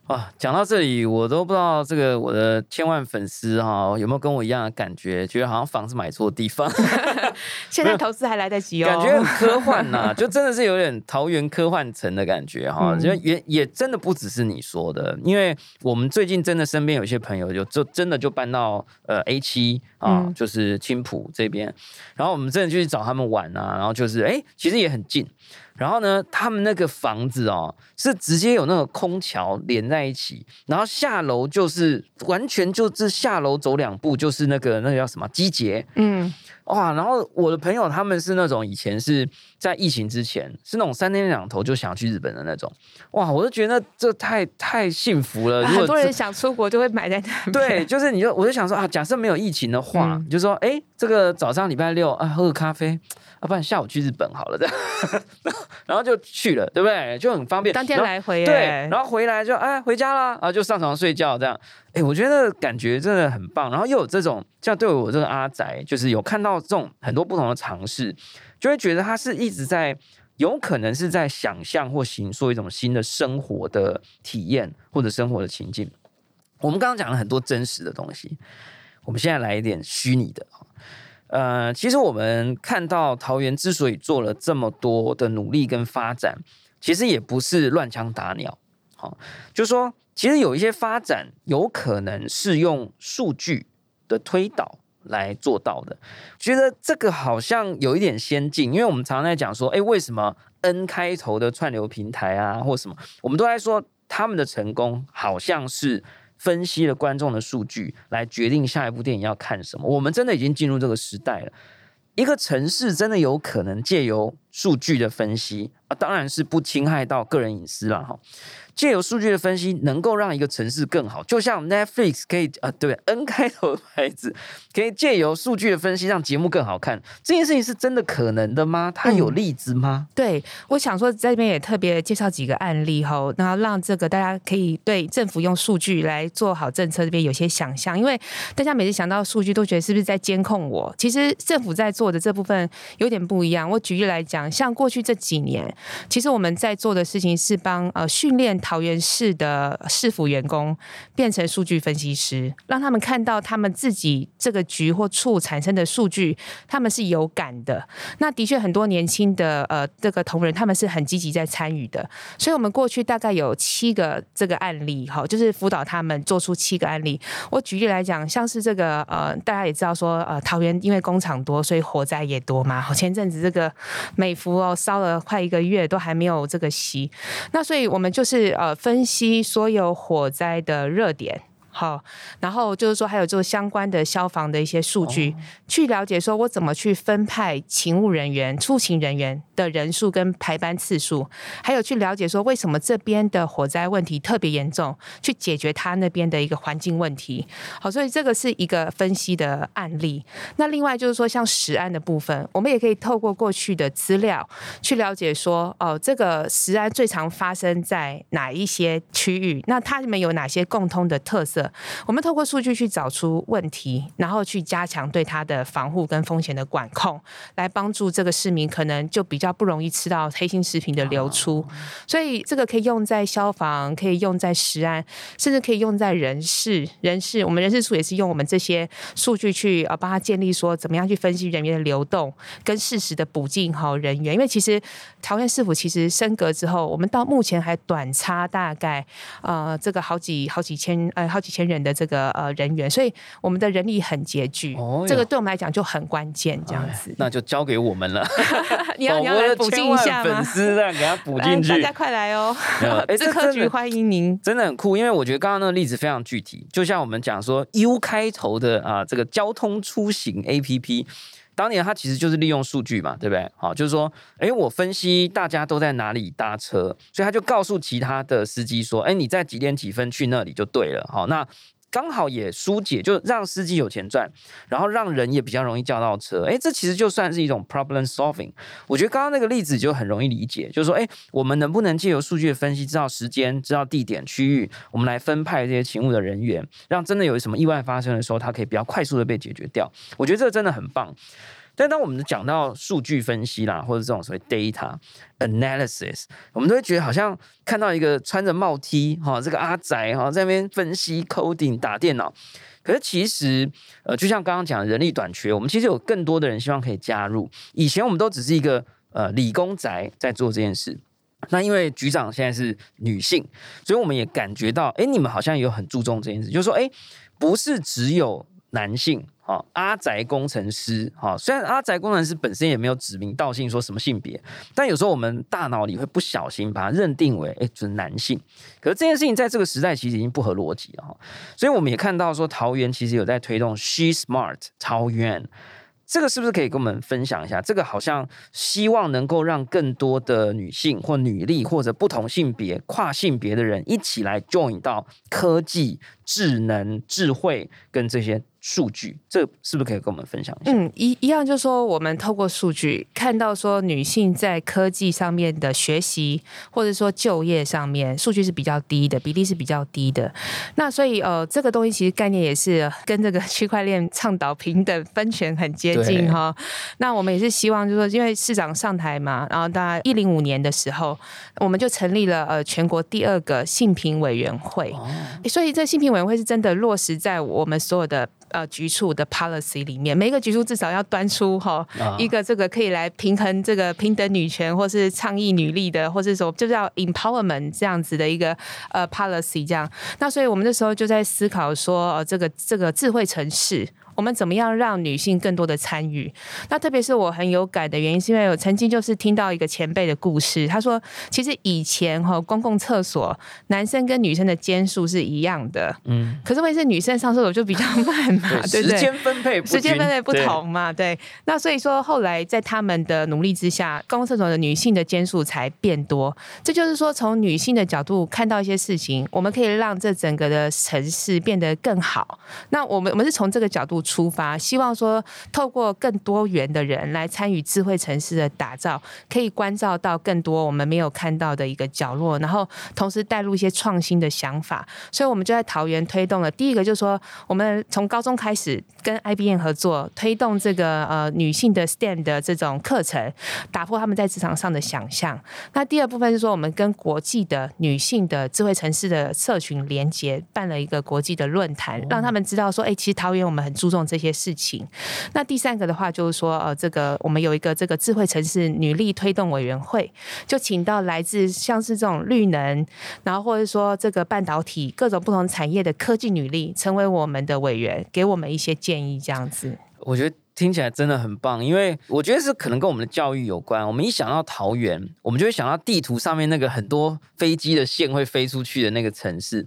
[SPEAKER 3] 哇，讲到这里，我都不知道这个我的千万粉丝哈有没有跟我一样的感觉，觉得好像房子买错地方。
[SPEAKER 2] 现在投资还来得及哦，
[SPEAKER 3] 感觉很科幻呐，就真的是有点桃园科幻城的感觉哈。就也也真的不只是你说的，因为我们最近真的身边有些朋友就就真的就搬到呃 A 七啊，就是青浦这边，然后我们真的就去找他们玩啊，然后就是哎，其实也很近。然后呢，他们那个房子哦，是直接有那个空桥连在一起，然后下楼就是完全就是下楼走两步就是那个那个叫什么机捷，嗯，哇！然后我的朋友他们是那种以前是在疫情之前是那种三天两头就想去日本的那种，哇！我就觉得这太太幸福了。
[SPEAKER 2] 很多人想出国就会买在那。
[SPEAKER 3] 对，就是你就我就想说啊，假设没有疫情的话，就说哎，这个早上礼拜六啊，喝个咖啡。要不然下午去日本好了，这样，然后就去了，对不对？就很方便，
[SPEAKER 2] 当天来回。
[SPEAKER 3] 对，然后回来就哎回家了，啊，就上床睡觉这样。哎，我觉得感觉真的很棒。然后又有这种，这样对我这个阿仔，就是有看到这种很多不同的尝试，就会觉得他是一直在有可能是在想象或形塑一种新的生活的体验或者生活的情境。我们刚刚讲了很多真实的东西，我们现在来一点虚拟的。呃，其实我们看到桃园之所以做了这么多的努力跟发展，其实也不是乱枪打鸟，好，就是说，其实有一些发展有可能是用数据的推导来做到的。觉得这个好像有一点先进，因为我们常常在讲说，哎，为什么 N 开头的串流平台啊，或什么，我们都在说他们的成功好像是。分析了观众的数据来决定下一部电影要看什么，我们真的已经进入这个时代了。一个城市真的有可能借由数据的分析啊，当然是不侵害到个人隐私了哈。借由数据的分析，能够让一个城市更好，就像 Netflix 可以啊，对，N 开头的牌子可以借由数据的分析让节目更好看，这件事情是真的可能的吗？它有例子吗？
[SPEAKER 2] 对，我想说在这边也特别介绍几个案例哈，然后让这个大家可以对政府用数据来做好政策这边有些想象，因为大家每次想到数据都觉得是不是在监控我？其实政府在做的这部分有点不一样。我举例来讲，像过去这几年，其实我们在做的事情是帮呃训练。桃园市的市府员工变成数据分析师，让他们看到他们自己这个局或处产生的数据，他们是有感的。那的确很多年轻的呃这个同仁，他们是很积极在参与的。所以，我们过去大概有七个这个案例，哈，就是辅导他们做出七个案例。我举例来讲，像是这个呃，大家也知道说呃，桃园因为工厂多，所以火灾也多嘛。前阵子这个美孚哦烧了快一个月，都还没有这个熄。那所以我们就是。呃，分析所有火灾的热点，好，然后就是说还有做相关的消防的一些数据，去了解说我怎么去分派勤务人员、出勤人员的人数跟排班次数，还有去了解说为什么这边的火灾问题特别严重，去解决他那边的一个环境问题。好，所以这个是一个分析的案例。那另外就是说像实案的部分，我们也可以透过过去的资料去了解说，哦，这个实案最常发生在哪一些区域？那它们有哪些共通的特色？我们透过数据去找出问题，然后去加强对它的防护跟风险的管控，来帮助这个市民可能就比较不容易吃到黑心食品的流出。所以这个可以用在消防，可以用在食安，甚至可以用在人事。人事我们人事处也是用我们这些数据去呃帮他建立说怎么样去分析人员的流动跟适时的补进好人员。因为其实桃园市府其实升格之后，我们到目前还短差大概呃这个好几好几千呃好几。千人的这个呃人员，所以我们的人力很拮据，这个对我们来讲就很关键，这样子。
[SPEAKER 3] 那就交给我们了。
[SPEAKER 2] 你要你要来补进一下
[SPEAKER 3] 粉丝让给他补进去，
[SPEAKER 2] 大家快来哦！哎，这科局欢迎您，
[SPEAKER 3] 真的很酷。因为我觉得刚刚那个例子非常具体，就像我们讲说 U 开头的啊，这个交通出行 APP。当年他其实就是利用数据嘛，对不对？好，就是说，哎，我分析大家都在哪里搭车，所以他就告诉其他的司机说，哎，你在几点几分去那里就对了。好，那。刚好也疏解，就让司机有钱赚，然后让人也比较容易叫到车。哎，这其实就算是一种 problem solving。我觉得刚刚那个例子就很容易理解，就是说，哎，我们能不能借由数据的分析，知道时间、知道地点、区域，我们来分派这些勤务的人员，让真的有什么意外发生的时候，它可以比较快速的被解决掉。我觉得这真的很棒。但当我们讲到数据分析啦，或者这种所谓 data analysis，我们都会觉得好像看到一个穿着帽 T 哈，这个阿宅哈在那边分析 coding 打电脑。可是其实，呃，就像刚刚讲人力短缺，我们其实有更多的人希望可以加入。以前我们都只是一个呃理工宅在做这件事。那因为局长现在是女性，所以我们也感觉到，哎，你们好像有很注重这件事，就是说，哎，不是只有男性。哦，阿宅工程师，哈，虽然阿宅工程师本身也没有指名道姓说什么性别，但有时候我们大脑里会不小心把它认定为，哎，就是男性。可是这件事情在这个时代其实已经不合逻辑了，哈。所以我们也看到说，桃园其实有在推动 She Smart 桃园。这个是不是可以跟我们分享一下？这个好像希望能够让更多的女性或女力或者不同性别、跨性别的人一起来 join 到科技、智能、智慧跟这些。数据，这是不是可以跟我们分享一下？
[SPEAKER 2] 嗯，一一样就是说，我们透过数据看到说，女性在科技上面的学习，或者说就业上面，数据是比较低的，比例是比较低的。那所以，呃，这个东西其实概念也是跟这个 区块链倡导平等分权很接近哈。那我们也是希望，就是说，因为市长上台嘛，然后大概一零五年的时候，我们就成立了呃全国第二个性平委员会。所以，这性平委员会是真的落实在我们所有的。呃，局处的 policy 里面，每一个局处至少要端出哈一个这个可以来平衡这个平等女权，或是倡议女力的，或是说就叫 empowerment 这样子的一个呃 policy 这样。那所以我们那时候就在思考说，呃，这个这个智慧城市。我们怎么样让女性更多的参与？那特别是我很有感的原因，是因为我曾经就是听到一个前辈的故事。他说，其实以前哈公共厕所男生跟女生的间数是一样的，嗯，可是为什么女生上厕所就比较慢嘛？对不对？
[SPEAKER 3] 时间分配
[SPEAKER 2] 时间分配不同嘛？对。那所以说后来在他们的努力之下，公共厕所的女性的间数才变多。这就是说，从女性的角度看到一些事情，我们可以让这整个的城市变得更好。那我们我们是从这个角度。出发，希望说透过更多元的人来参与智慧城市的打造，可以关照到更多我们没有看到的一个角落，然后同时带入一些创新的想法。所以，我们就在桃园推动了第一个，就是说我们从高中开始跟 IBM 合作，推动这个呃女性的 STEM 的这种课程，打破他们在职场上的想象。那第二部分是说，我们跟国际的女性的智慧城市的社群连接，办了一个国际的论坛，让他们知道说，哎，其实桃园我们很注重。这些事情，那第三个的话就是说，呃，这个我们有一个这个智慧城市女力推动委员会，就请到来自像是这种绿能，然后或者说这个半导体各种不同产业的科技女力，成为我们的委员，给我们一些建议，这样子。
[SPEAKER 3] 我觉得听起来真的很棒，因为我觉得是可能跟我们的教育有关。我们一想到桃园，我们就会想到地图上面那个很多飞机的线会飞出去的那个城市，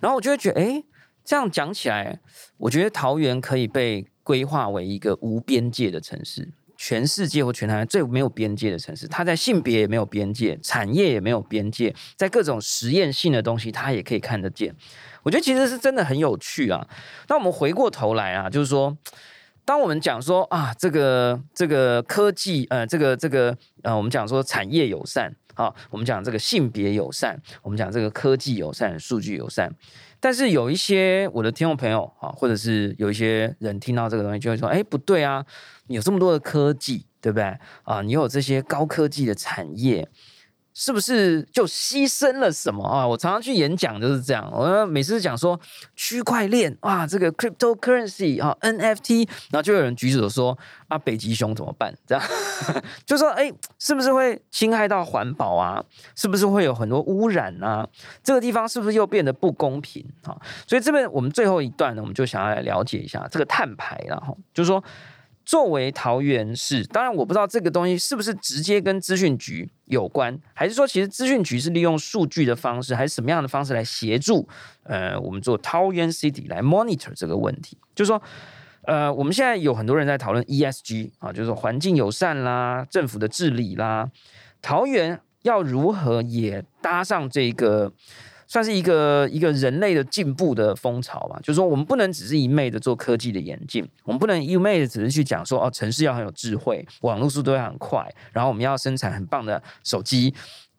[SPEAKER 3] 然后我就会觉得，哎。这样讲起来，我觉得桃园可以被规划为一个无边界的城市，全世界或全台湾最没有边界的城市。它在性别也没有边界，产业也没有边界，在各种实验性的东西，它也可以看得见。我觉得其实是真的很有趣啊。那我们回过头来啊，就是说，当我们讲说啊，这个这个科技，呃，这个这个呃，我们讲说产业友善。好，我们讲这个性别友善，我们讲这个科技友善、数据友善，但是有一些我的听众朋友啊，或者是有一些人听到这个东西，就会说：“哎，不对啊，你有这么多的科技，对不对？啊，你有这些高科技的产业。”是不是就牺牲了什么啊？我常常去演讲就是这样，我每次讲说区块链哇，这个 cryptocurrency 啊，NFT，然后就有人举手说啊，北极熊怎么办？这样 就说哎，是不是会侵害到环保啊？是不是会有很多污染啊？这个地方是不是又变得不公平啊？所以这边我们最后一段呢，我们就想要来了解一下这个碳排然后就是说。作为桃园市，当然我不知道这个东西是不是直接跟资讯局有关，还是说其实资讯局是利用数据的方式，还是什么样的方式来协助呃我们做桃园 City 来 monitor 这个问题？就是说，呃，我们现在有很多人在讨论 ESG 啊，就是环境友善啦，政府的治理啦，桃园要如何也搭上这个？算是一个一个人类的进步的风潮吧，就是说我们不能只是一昧的做科技的演进，我们不能一昧的只是去讲说哦，城市要很有智慧，网络速度要很快，然后我们要生产很棒的手机，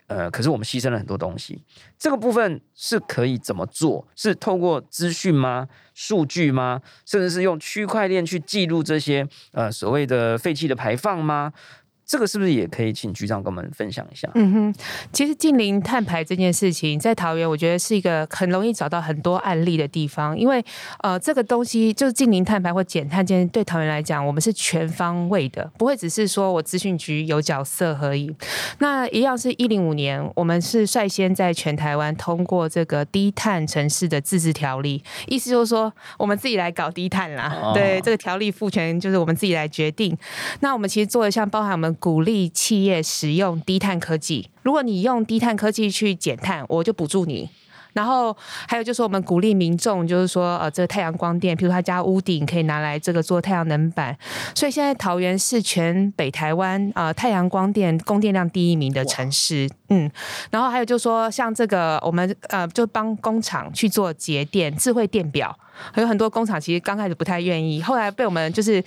[SPEAKER 3] 呃，可是我们牺牲了很多东西。这个部分是可以怎么做？是透过资讯吗？数据吗？甚至是用区块链去记录这些呃所谓的废气的排放吗？这个是不是也可以请局长跟我们分享一下？
[SPEAKER 2] 嗯哼，其实近邻碳排这件事情，在桃园我觉得是一个很容易找到很多案例的地方，因为呃，这个东西就是近邻碳排或减碳，这件对桃园来讲，我们是全方位的，不会只是说我资讯局有角色而已。那一样是一零五年，我们是率先在全台湾通过这个低碳城市的自治条例，意思就是说我们自己来搞低碳啦。对，这个条例赋权就是我们自己来决定。那我们其实做的像包含我们。鼓励企业使用低碳科技。如果你用低碳科技去减碳，我就补助你。然后还有就是，我们鼓励民众，就是说，呃，这个太阳光电，譬如他家屋顶可以拿来这个做太阳能板。所以现在桃园是全北台湾啊太阳光电供电量第一名的城市。嗯，然后还有就是说，像这个我们呃，就帮工厂去做节电智慧电表，有很多工厂其实刚开始不太愿意，后来被我们就是。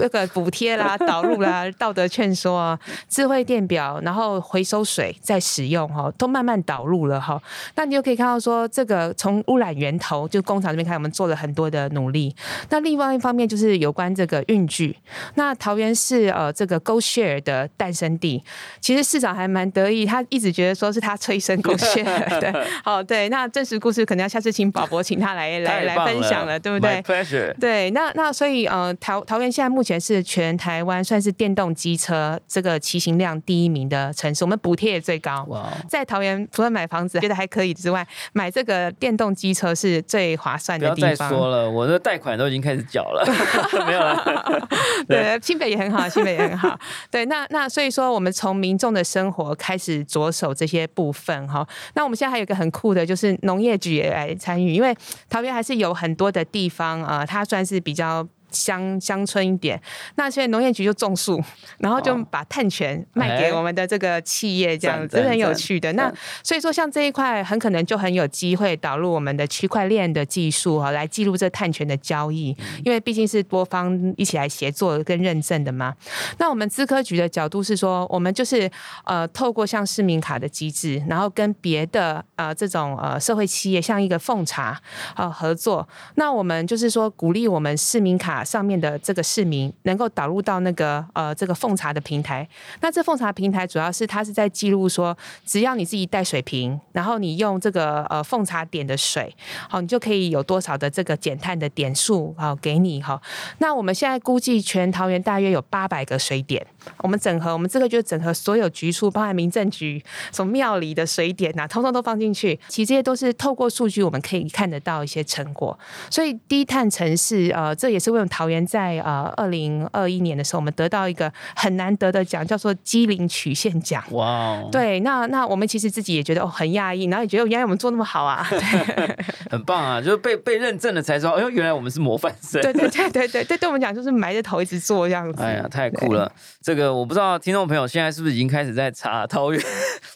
[SPEAKER 2] 这个补贴啦、导入啦、道德劝说啊、智慧电表，然后回收水再使用哈，都慢慢导入了哈。那你就可以看到说，这个从污染源头就工厂这边看，我们做了很多的努力。那另外一方面就是有关这个运具。那桃园是呃这个 Go Share 的诞生地，其实市长还蛮得意，他一直觉得说是他催生 Go Share 对，好对。那真实故事可能要下次请宝博请他来来来分享了，对不对
[SPEAKER 3] ？Pleasure。
[SPEAKER 2] 对，那那所以呃桃桃园现在目前。全是全台湾算是电动机车这个骑行量第一名的城市，我们补贴也最高。在桃园除了买房子觉得还可以之外，买这个电动机车是最划算的地
[SPEAKER 3] 方。再说了，我的贷款都已经开始缴了，没有了。
[SPEAKER 2] 对，新北也很好，新北也很好。对，那那所以说，我们从民众的生活开始着手这些部分哈。那我们现在还有一个很酷的，就是农业局也来参与，因为桃园还是有很多的地方啊，它算是比较。乡乡村一点，那现在农业局就种树，然后就把碳权卖给我们的这个企业，这样子是很有趣的。那所以说，像这一块很可能就很有机会导入我们的区块链的技术哈，来记录这碳权的交易，因为毕竟是多方一起来协作跟认证的嘛。那我们资科局的角度是说，我们就是呃，透过像市民卡的机制，然后跟别的呃这种呃社会企业，像一个奉茶呃合作，那我们就是说鼓励我们市民卡。上面的这个市民能够导入到那个呃这个奉茶的平台，那这奉茶平台主要是它是在记录说，只要你自己带水瓶，然后你用这个呃奉茶点的水，好，你就可以有多少的这个减碳的点数好给你哈。那我们现在估计全桃园大约有八百个水点，我们整合，我们这个就是整合所有局处，包含民政局、什么庙里的水点呐、通通都放进去。其实这些都是透过数据，我们可以看得到一些成果。所以低碳城市，呃，这也是为什么桃园在呃二零二一年的时候，我们得到一个很难得的奖，叫做机灵曲线奖。
[SPEAKER 3] 哇哦，
[SPEAKER 2] 对，那那我们其实自己也觉得哦很讶异，然后也觉得原来我们做那么好啊。对
[SPEAKER 3] 很棒啊！就是被被认证了才知道，哎呦，原来我们是模范生。
[SPEAKER 2] 对对对对对对，对我们讲就是埋着头一直做这样子。
[SPEAKER 3] 哎呀，太酷了！这个我不知道听众朋友现在是不是已经开始在查桃园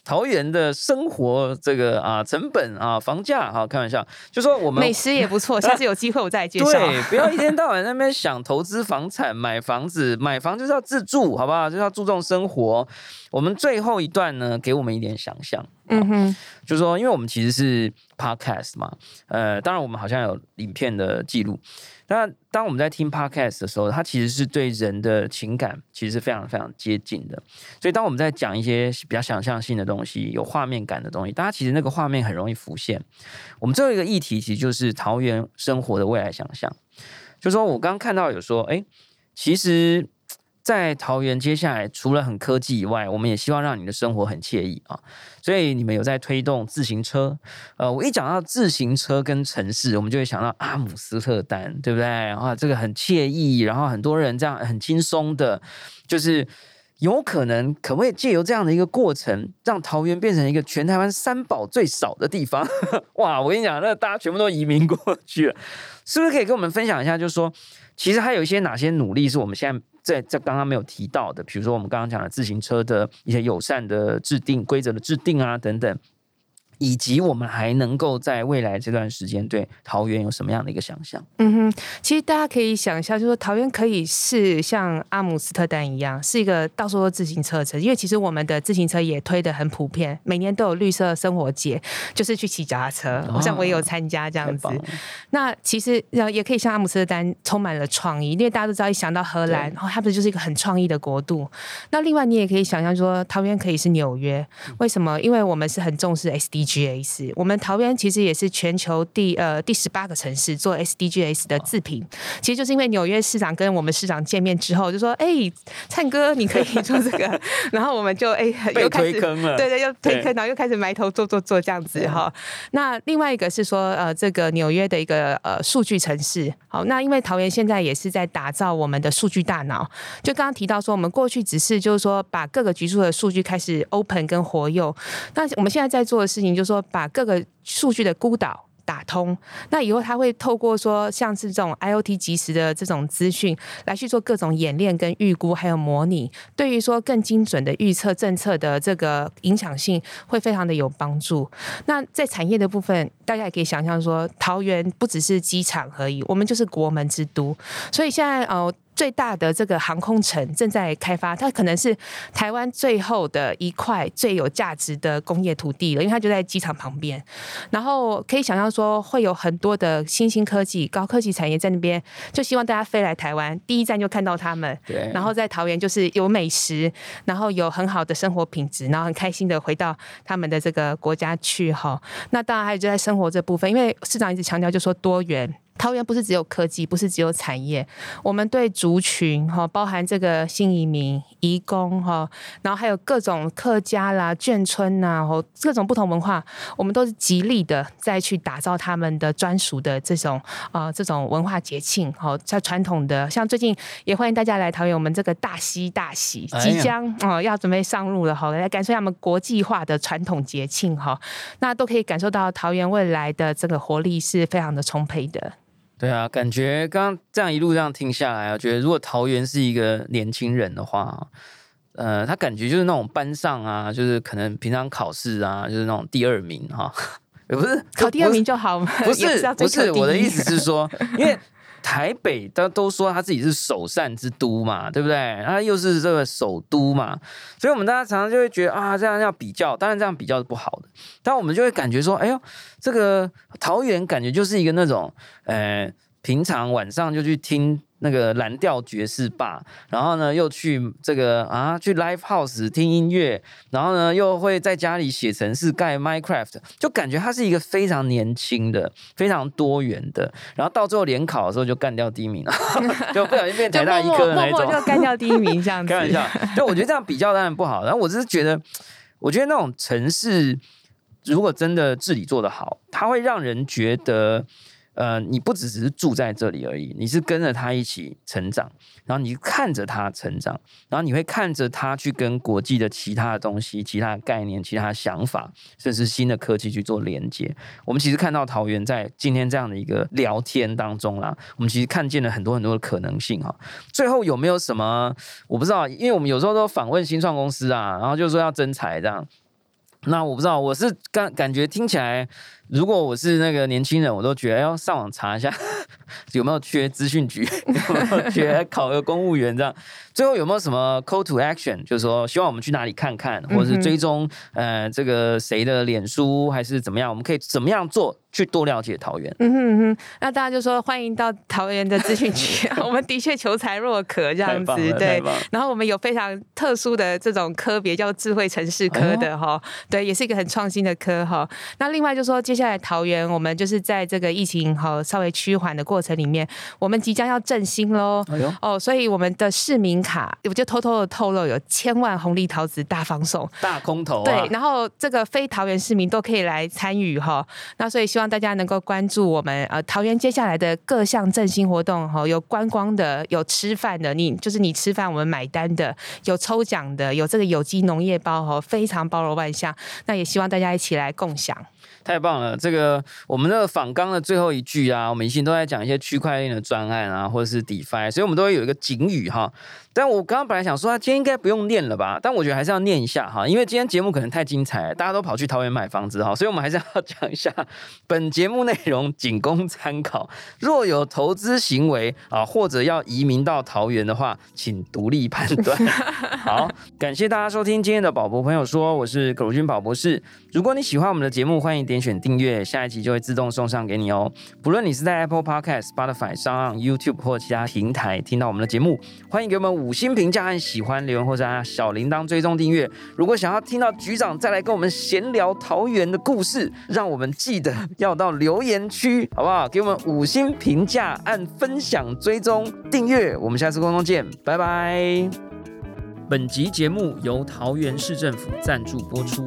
[SPEAKER 3] 桃园的生活这个啊成本啊房价啊，开玩笑，就说我们
[SPEAKER 2] 美食也不错，下次有机会我再介绍。
[SPEAKER 3] 对，不要一天到晚在那边想投资房产、买房子，买房就是要自住，好不好？就是要注重生活。我们最后一段呢，给我们一点想象，
[SPEAKER 2] 嗯哼，
[SPEAKER 3] 就是说，因为我们其实是 podcast 嘛，呃，当然我们好像有影片的记录。那当我们在听 podcast 的时候，它其实是对人的情感其实是非常非常接近的。所以当我们在讲一些比较想象性的东西、有画面感的东西，大家其实那个画面很容易浮现。我们最后一个议题其实就是桃园生活的未来想象。就说我刚刚看到有说，哎，其实。在桃园，接下来除了很科技以外，我们也希望让你的生活很惬意啊。所以你们有在推动自行车。呃，我一讲到自行车跟城市，我们就会想到阿姆斯特丹，对不对？啊，这个很惬意，然后很多人这样很轻松的，就是有可能可不可以借由这样的一个过程，让桃园变成一个全台湾三宝最少的地方？哇，我跟你讲，那大家全部都移民过去了，是不是可以跟我们分享一下？就是说，其实还有一些哪些努力是我们现在。在在刚刚没有提到的，比如说我们刚刚讲的自行车的一些友善的制定规则的制定啊等等。以及我们还能够在未来这段时间对桃园有什么样的一个想象？
[SPEAKER 2] 嗯哼，其实大家可以想象，就说桃园可以是像阿姆斯特丹一样，是一个到处都自行车城。因为其实我们的自行车也推的很普遍，每年都有绿色生活节，就是去骑脚踏车。好像我也有参加这样子。那其实也可以像阿姆斯特丹，充满了创意，因为大家都知道，一想到荷兰，然后它不就是一个很创意的国度？那另外你也可以想象说，桃园可以是纽约，为什么？因为我们是很重视 SD。GS，我们桃园其实也是全球第呃第十八个城市做 SDGs 的自评，其实就是因为纽约市长跟我们市长见面之后，就说：“哎，灿哥，你可以做这个。”然后我们就哎
[SPEAKER 3] 又推坑了，
[SPEAKER 2] 对对，又推坑，然后又开始埋头做做做这样子哈。那另外一个是说呃，这个纽约的一个呃数据城市，好，那因为桃园现在也是在打造我们的数据大脑，就刚刚提到说，我们过去只是就是说把各个局处的数据开始 open 跟活用，那我们现在在做的事情。就是说，把各个数据的孤岛打通，那以后他会透过说，像是这种 IOT 即时的这种资讯，来去做各种演练跟预估，还有模拟，对于说更精准的预测政策的这个影响性，会非常的有帮助。那在产业的部分，大家也可以想象说，桃园不只是机场而已，我们就是国门之都，所以现在呃。最大的这个航空城正在开发，它可能是台湾最后的一块最有价值的工业土地了，因为它就在机场旁边。然后可以想象说，会有很多的新兴科技、高科技产业在那边，就希望大家飞来台湾，第一站就看到他们。
[SPEAKER 3] 对。
[SPEAKER 2] 然后在桃园就是有美食，然后有很好的生活品质，然后很开心的回到他们的这个国家去哈。那当然还有就在生活这部分，因为市长一直强调就说多元。桃园不是只有科技，不是只有产业，我们对族群哈，包含这个新移民、移工哈，然后还有各种客家啦、眷村呐，或各种不同文化，我们都是极力的再去打造他们的专属的这种啊这种文化节庆哈，在传统的，像最近也欢迎大家来桃园，我们这个大溪大喜即将哦要准备上路了哈，来感受他们国际化的传统节庆哈，那都可以感受到桃园未来的这个活力是非常的充沛的。
[SPEAKER 3] 对啊，感觉刚刚这样一路这样听下来我，觉得如果桃园是一个年轻人的话，呃，他感觉就是那种班上啊，就是可能平常考试啊，就是那种第二名 哈，也不是
[SPEAKER 2] 考第二名就好吗？
[SPEAKER 3] 不是，不是，我的意思是说，因为。台北，他都说他自己是首善之都嘛，对不对？他又是这个首都嘛，所以我们大家常常就会觉得啊，这样要比较，当然这样比较是不好的。但我们就会感觉说，哎呦，这个桃园感觉就是一个那种，呃，平常晚上就去听。那个蓝调爵士吧，然后呢又去这个啊去 live house 听音乐，然后呢又会在家里写程式盖 Minecraft，就感觉他是一个非常年轻的、非常多元的，然后到最后联考的时候就干掉第一名了，就不小心变台大一科的那种，
[SPEAKER 2] 就干掉第一名这样子。
[SPEAKER 3] 开玩笑，就我觉得这样比较当然不好，然后我只是觉得，我觉得那种城市如果真的治理做得好，它会让人觉得。呃，你不只只是住在这里而已，你是跟着他一起成长，然后你看着他成长，然后你会看着他去跟国际的其他的东西、其他的概念、其他的想法，甚至新的科技去做连接。我们其实看到桃园在今天这样的一个聊天当中啦，我们其实看见了很多很多的可能性哈。最后有没有什么我不知道，因为我们有时候都访问新创公司啊，然后就说要增财这样，那我不知道，我是感感觉听起来。如果我是那个年轻人，我都觉得要上网查一下。有没有缺资讯局，有没有缺考个公务员这样。最后有没有什么 call to action，就是说希望我们去哪里看看，或者是追踪呃这个谁的脸书还是怎么样，我们可以怎么样做去多了解桃园？嗯
[SPEAKER 2] 哼哼，那大家就说欢迎到桃园的资讯局，我们的确求才若渴这样子，对。然后我们有非常特殊的这种科别叫智慧城市科的哈，对，也是一个很创新的科哈。那另外就说接下来桃园，我们就是在这个疫情哈稍微趋缓的过程里面，我们即将要振兴喽。哦，所以我们的市民卡，我就偷偷的透露，有千万红利桃子大放送，
[SPEAKER 3] 大空头。
[SPEAKER 2] 对，然后这个非桃园市民都可以来参与哈。那所以希望大家能够关注我们呃桃园接下来的各项振兴活动哈，有观光的，有吃饭的，你就是你吃饭我们买单的，有抽奖的，有这个有机农业包哈，非常包罗万象。那也希望大家一起来共享。
[SPEAKER 3] 太棒了！这个我们那个访纲的最后一句啊，我们以前都在讲一些区块链的专案啊，或者是 DeFi，所以我们都会有一个警语哈。但我刚刚本来想说，他今天应该不用念了吧？但我觉得还是要念一下哈，因为今天节目可能太精彩，大家都跑去桃园买房子哈，所以我们还是要 讲一下本节目内容仅供参考。若有投资行为啊，或者要移民到桃园的话，请独立判断。好，感谢大家收听今天的宝博朋友说，我是狗君宝博士。如果你喜欢我们的节目，欢迎点选订阅，下一集就会自动送上给你哦。不论你是在 Apple Podcast、Spotify 上、YouTube 或其他平台听到我们的节目，欢迎给我们五星评价和喜欢留言，或者按小铃铛追踪订阅。如果想要听到局长再来跟我们闲聊桃园的故事，让我们记得要到留言区，好不好？给我们五星评价，按分享、追踪、订阅。我们下次沟通见，拜拜。本集节目由桃园市政府赞助播出。